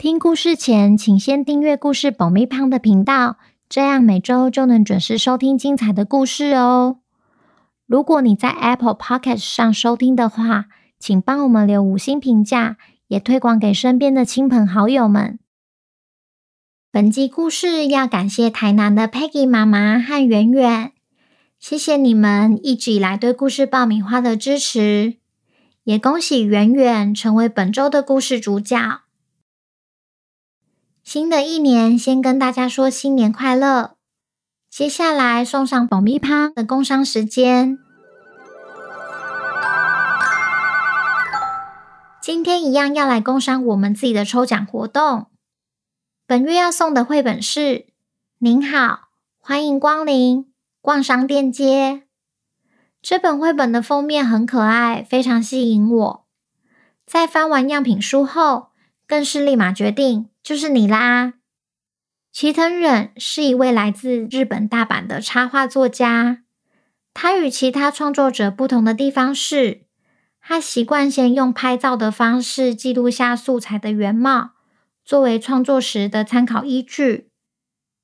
听故事前，请先订阅故事保密胖的频道，这样每周就能准时收听精彩的故事哦。如果你在 Apple Podcast 上收听的话，请帮我们留五星评价，也推广给身边的亲朋好友们。本集故事要感谢台南的 Peggy 妈妈和圆圆，谢谢你们一直以来对故事爆米花的支持，也恭喜圆圆成为本周的故事主角。新的一年，先跟大家说新年快乐。接下来送上爆米花的工商时间。今天一样要来工商我们自己的抽奖活动。本月要送的绘本是《您好，欢迎光临逛商店街》。这本绘本的封面很可爱，非常吸引我。在翻完样品书后，更是立马决定。就是你啦！齐藤忍是一位来自日本大阪的插画作家。他与其他创作者不同的地方是，他习惯先用拍照的方式记录下素材的原貌，作为创作时的参考依据。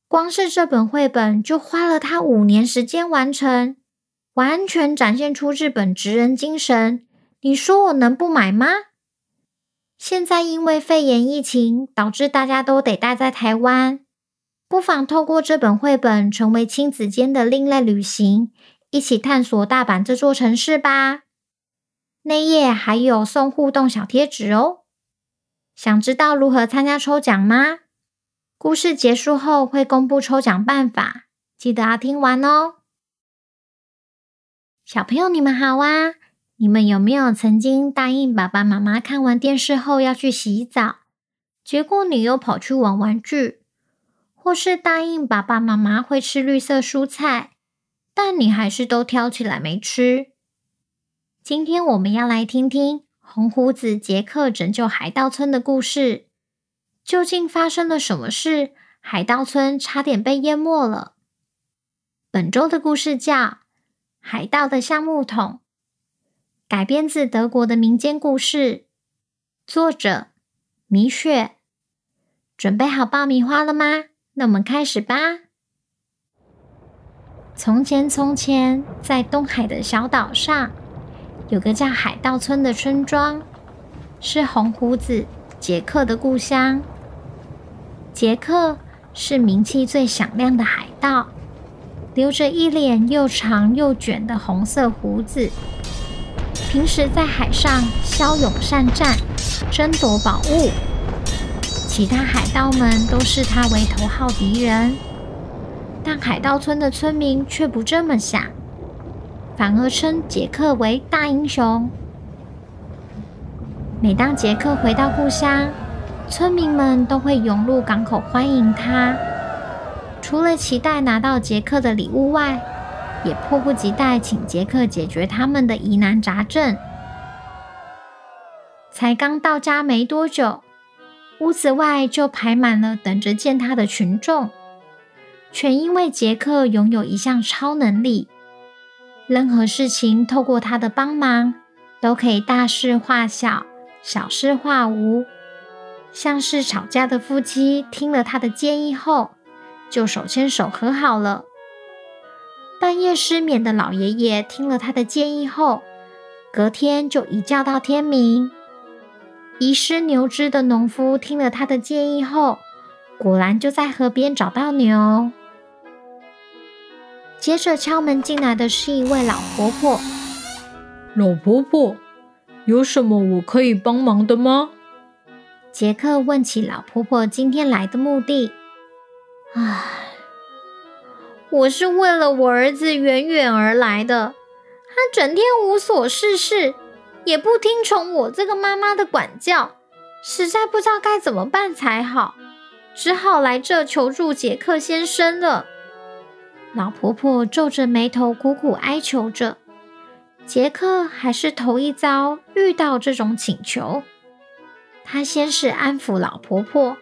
光是这本绘本就花了他五年时间完成，完全展现出日本职人精神。你说我能不买吗？现在因为肺炎疫情，导致大家都得待在台湾，不妨透过这本绘本，成为亲子间的另类旅行，一起探索大阪这座城市吧。内页还有送互动小贴纸哦。想知道如何参加抽奖吗？故事结束后会公布抽奖办法，记得要听完哦。小朋友，你们好啊！你们有没有曾经答应爸爸妈妈看完电视后要去洗澡，结果你又跑去玩玩具？或是答应爸爸妈妈会吃绿色蔬菜，但你还是都挑起来没吃？今天我们要来听听红胡子杰克拯救海盗村的故事。究竟发生了什么事？海盗村差点被淹没了。本周的故事叫《海盗的橡木桶》。改编自德国的民间故事，作者米雪。准备好爆米花了吗？那我们开始吧。从前，从前，在东海的小岛上，有个叫海盗村的村庄，是红胡子杰克的故乡。杰克是名气最响亮的海盗，留着一脸又长又卷的红色胡子。平时在海上骁勇善战，争夺宝物，其他海盗们都视他为头号敌人。但海盗村的村民却不这么想，反而称杰克为大英雄。每当杰克回到故乡，村民们都会涌入港口欢迎他。除了期待拿到杰克的礼物外，也迫不及待请杰克解决他们的疑难杂症。才刚到家没多久，屋子外就排满了等着见他的群众，全因为杰克拥有一项超能力，任何事情透过他的帮忙，都可以大事化小，小事化无。像是吵架的夫妻，听了他的建议后，就手牵手和好了。半夜失眠的老爷爷听了他的建议后，隔天就一觉到天明。遗失牛只的农夫听了他的建议后，果然就在河边找到牛。接着敲门进来的是一位老婆婆。老婆婆，有什么我可以帮忙的吗？杰克问起老婆婆今天来的目的。唉。我是为了我儿子远远而来的，他整天无所事事，也不听从我这个妈妈的管教，实在不知道该怎么办才好。只好来这求助杰克先生了。老婆婆皱着眉头，苦苦哀求着。杰克还是头一遭遇到这种请求。他先是安抚老婆婆，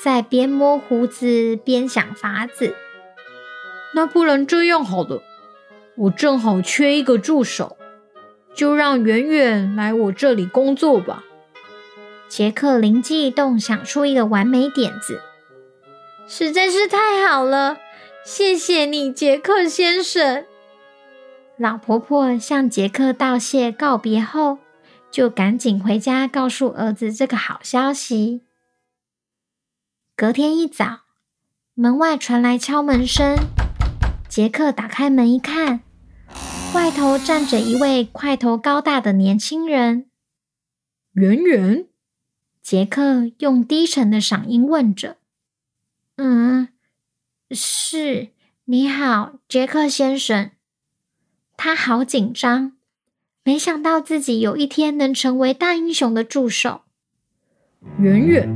再边摸胡子边想法子。那不然这样好了，我正好缺一个助手，就让圆圆来我这里工作吧。杰克灵机一动，想出一个完美点子，实在是太好了！谢谢你，杰克先生。老婆婆向杰克道谢告别后，就赶紧回家告诉儿子这个好消息。隔天一早，门外传来敲门声。杰克打开门一看，外头站着一位块头高大的年轻人。圆圆。杰克用低沉的嗓音问着：“嗯，是，你好，杰克先生。”他好紧张，没想到自己有一天能成为大英雄的助手。圆圆，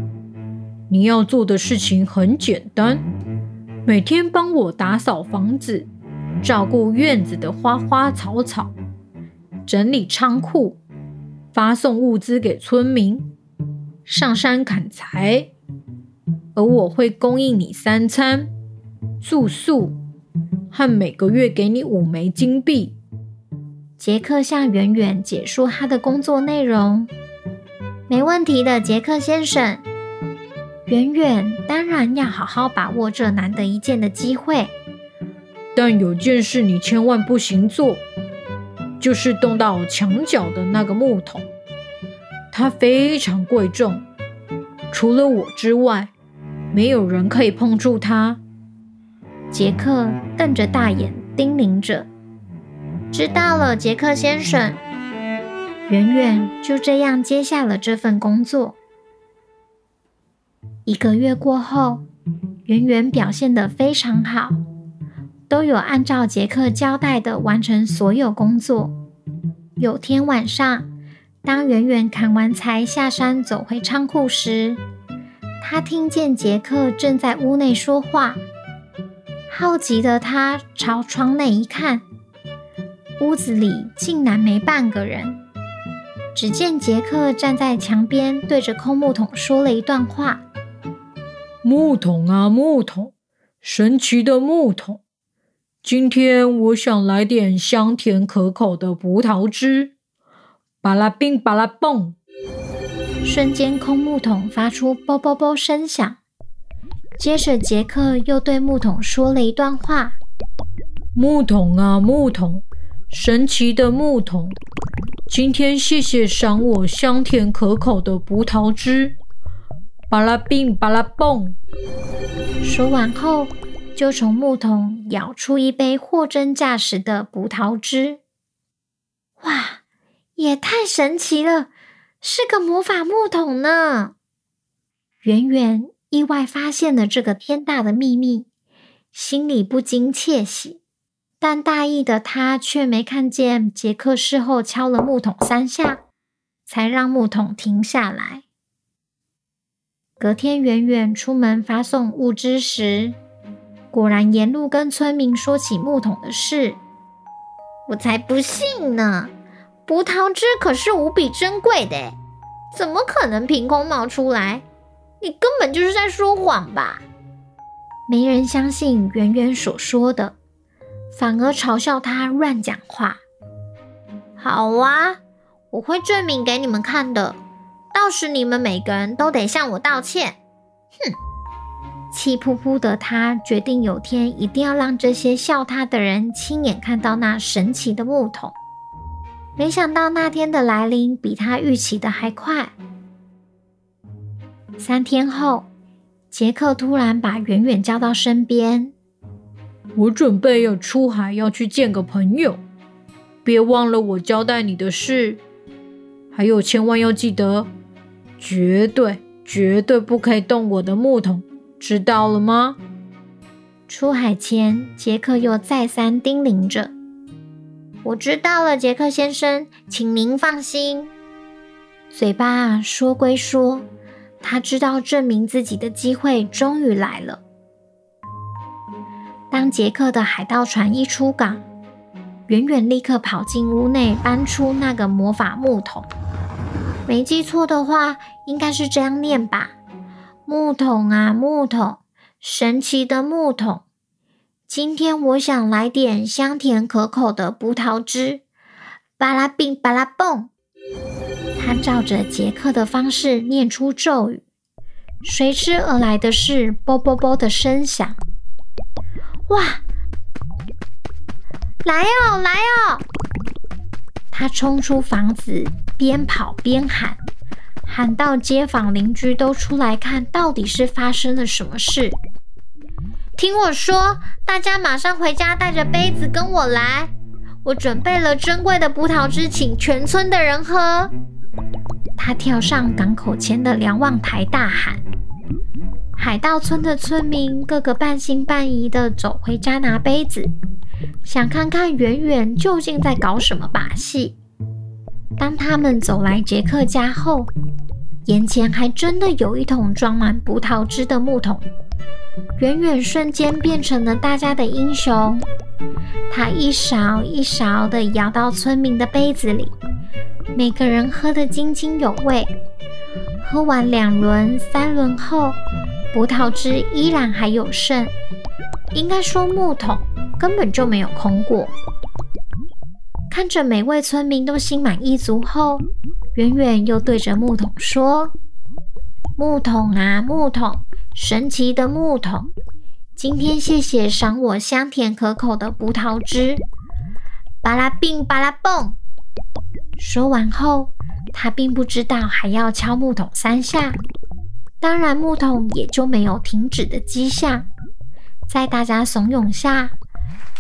你要做的事情很简单，每天帮我打扫房子，照顾院子的花花草草，整理仓库，发送物资给村民。上山砍柴，而我会供应你三餐、住宿和每个月给你五枚金币。杰克向圆圆解说他的工作内容。没问题的，杰克先生。圆圆当然要好好把握这难得一见的机会。但有件事你千万不行做，就是动到墙角的那个木桶。它非常贵重，除了我之外，没有人可以碰触它。杰克瞪着大眼叮咛着：“知道了，杰克先生。”圆圆就这样接下了这份工作。一个月过后，圆圆表现得非常好，都有按照杰克交代的完成所有工作。有天晚上，当圆圆砍完柴下山走回仓库时，他听见杰克正在屋内说话。好奇的他朝窗内一看，屋子里竟然没半个人。只见杰克站在墙边，对着空木桶说了一段话：“木桶啊，木桶，神奇的木桶，今天我想来点香甜可口的葡萄汁。”巴拉冰，巴拉蹦！瞬间，空木桶发出“啵啵啵”声响。接着，杰克又对木桶说了一段话：“木桶啊，木桶，神奇的木桶，今天谢谢赏我香甜可口的葡萄汁。”巴拉冰，巴拉蹦！说完后，就从木桶舀出一杯货真价实的葡萄汁。哇！也太神奇了，是个魔法木桶呢！圆圆意外发现了这个天大的秘密，心里不禁窃喜。但大意的他却没看见杰克事后敲了木桶三下，才让木桶停下来。隔天，圆圆出门发送物资时，果然沿路跟村民说起木桶的事。我才不信呢！葡萄汁可是无比珍贵的，怎么可能凭空冒出来？你根本就是在说谎吧？没人相信圆圆所说的，反而嘲笑他乱讲话。好啊，我会证明给你们看的，到时你们每个人都得向我道歉。哼！气扑扑的他决定有天一定要让这些笑他的人亲眼看到那神奇的木桶。没想到那天的来临比他预期的还快。三天后，杰克突然把远远叫到身边：“我准备要出海，要去见个朋友，别忘了我交代你的事。还有，千万要记得，绝对绝对不可以动我的木桶，知道了吗？”出海前，杰克又再三叮咛着。我知道了，杰克先生，请您放心。嘴巴说归说，他知道证明自己的机会终于来了。当杰克的海盗船一出港，远远立刻跑进屋内，搬出那个魔法木桶。没记错的话，应该是这样念吧：木桶啊，木桶，神奇的木桶。今天我想来点香甜可口的葡萄汁。巴拉冰，巴拉蹦。他照着杰克的方式念出咒语，随之而来的是“啵啵啵”的声响。哇！来哦，来哦！他冲出房子，边跑边喊，喊到街坊邻居都出来看，到底是发生了什么事。听我说，大家马上回家，带着杯子跟我来。我准备了珍贵的葡萄汁，请全村的人喝。他跳上港口前的瞭望台，大喊。海盗村的村民个个半信半疑地走回家拿杯子，想看看圆圆究竟在搞什么把戏。当他们走来杰克家后，眼前还真的有一桶装满葡萄汁的木桶。远远瞬间变成了大家的英雄，他一勺一勺地舀到村民的杯子里，每个人喝得津津有味。喝完两轮、三轮后，葡萄汁依然还有剩，应该说木桶根本就没有空过。看着每位村民都心满意足后，圆圆又对着木桶说：“木桶啊，木桶，神奇的木桶，今天谢谢赏我香甜可口的葡萄汁。”巴拉冰，巴拉蹦。说完后，他并不知道还要敲木桶三下。当然，木桶也就没有停止的迹象。在大家怂恿下，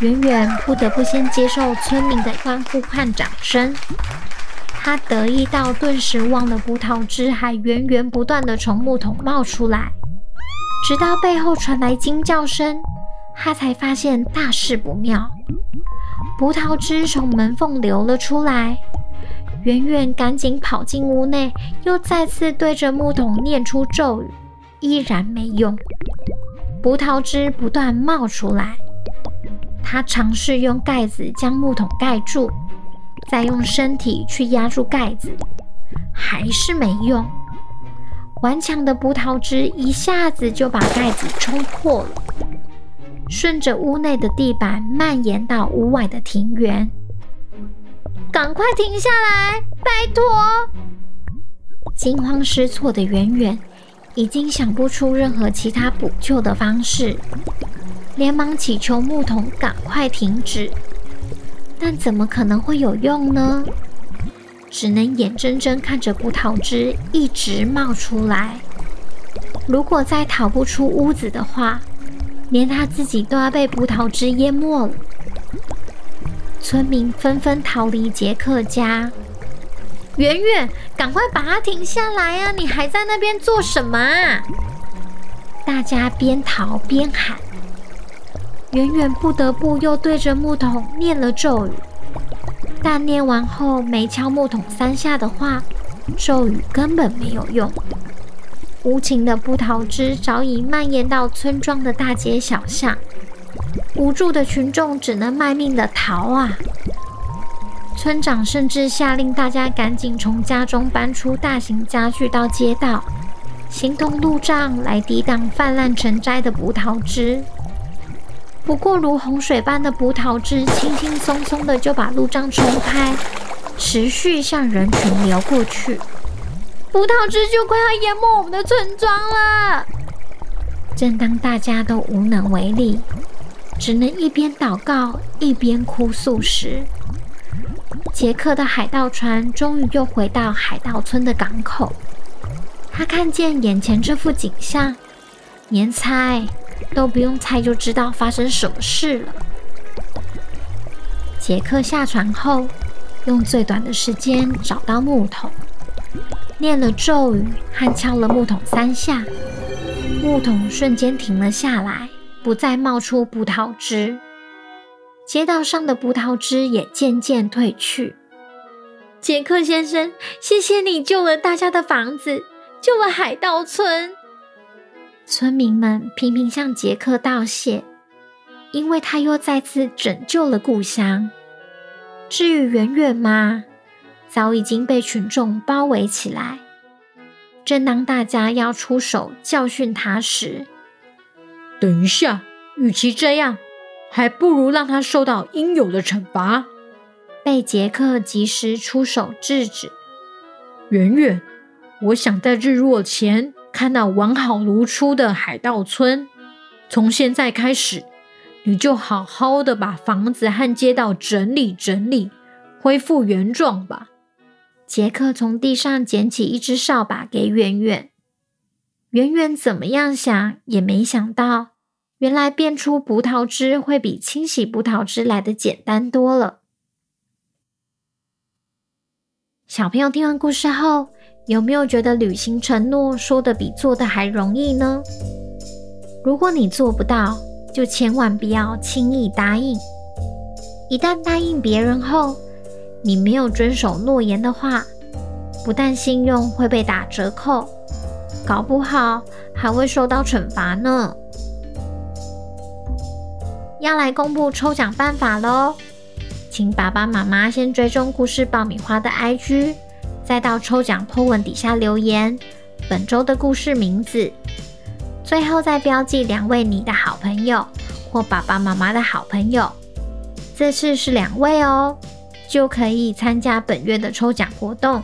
圆圆不得不先接受村民的欢呼和掌声。他得意到顿时忘了葡萄汁还源源不断地从木桶冒出来，直到背后传来惊叫声，他才发现大事不妙。葡萄汁从门缝流了出来。圆圆赶紧跑进屋内，又再次对着木桶念出咒语，依然没用。葡萄汁不断冒出来，他尝试用盖子将木桶盖住，再用身体去压住盖子，还是没用。顽强的葡萄汁一下子就把盖子冲破了，顺着屋内的地板蔓延到屋外的庭园。赶快停下来，拜托！惊慌失措的圆圆已经想不出任何其他补救的方式，连忙祈求木桶赶快停止。但怎么可能会有用呢？只能眼睁睁看着葡萄汁一直冒出来。如果再逃不出屋子的话，连他自己都要被葡萄汁淹没了。村民纷纷逃离杰克家。圆圆，赶快把它停下来啊！你还在那边做什么啊？大家边逃边喊。远远不得不又对着木桶念了咒语，但念完后没敲木桶三下的话，咒语根本没有用。无情的葡萄汁早已蔓延到村庄的大街小巷。无助的群众只能卖命的逃啊！村长甚至下令大家赶紧从家中搬出大型家具到街道，形同路障来抵挡泛滥成灾的葡萄汁。不过，如洪水般的葡萄汁轻轻松松的就把路障冲开，持续向人群流过去。葡萄汁就快要淹没我们的村庄了。正当大家都无能为力。只能一边祷告一边哭诉时，杰克的海盗船终于又回到海盗村的港口。他看见眼前这幅景象，连猜都不用猜就知道发生什么事了。杰克下船后，用最短的时间找到木桶，念了咒语和敲了木桶三下，木桶瞬间停了下来。不再冒出葡萄汁，街道上的葡萄汁也渐渐退去。杰克先生，谢谢你救了大家的房子，救了海盗村。村民们频频向杰克道谢，因为他又再次拯救了故乡。至于圆圆嘛，早已经被群众包围起来。正当大家要出手教训他时，等一下，与其这样，还不如让他受到应有的惩罚。被杰克及时出手制止。圆圆，我想在日落前看到完好如初的海盗村。从现在开始，你就好好的把房子和街道整理整理，恢复原状吧。杰克从地上捡起一只扫把给圆圆。圆圆怎么样想也没想到，原来变出葡萄汁会比清洗葡萄汁来的简单多了。小朋友听完故事后，有没有觉得履行承诺说的比做的还容易呢？如果你做不到，就千万不要轻易答应。一旦答应别人后，你没有遵守诺言的话，不但信用会被打折扣，搞不好还会受到惩罚呢。要来公布抽奖办法喽！请爸爸妈妈先追踪故事爆米花的 IG，再到抽奖 po 文底下留言本周的故事名字，最后再标记两位你的好朋友或爸爸妈妈的好朋友。这次是两位哦，就可以参加本月的抽奖活动。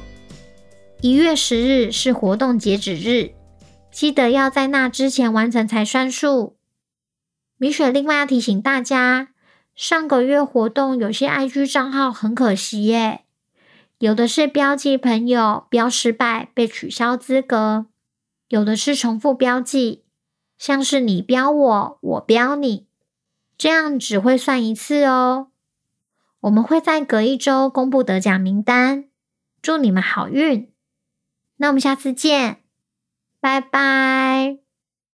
一月十日是活动截止日，记得要在那之前完成才算数。米雪另外要提醒大家。上个月活动有些 IG 账号很可惜耶，有的是标记朋友标失败被取消资格，有的是重复标记，像是你标我，我标你，这样只会算一次哦。我们会在隔一周公布得奖名单，祝你们好运。那我们下次见，拜拜。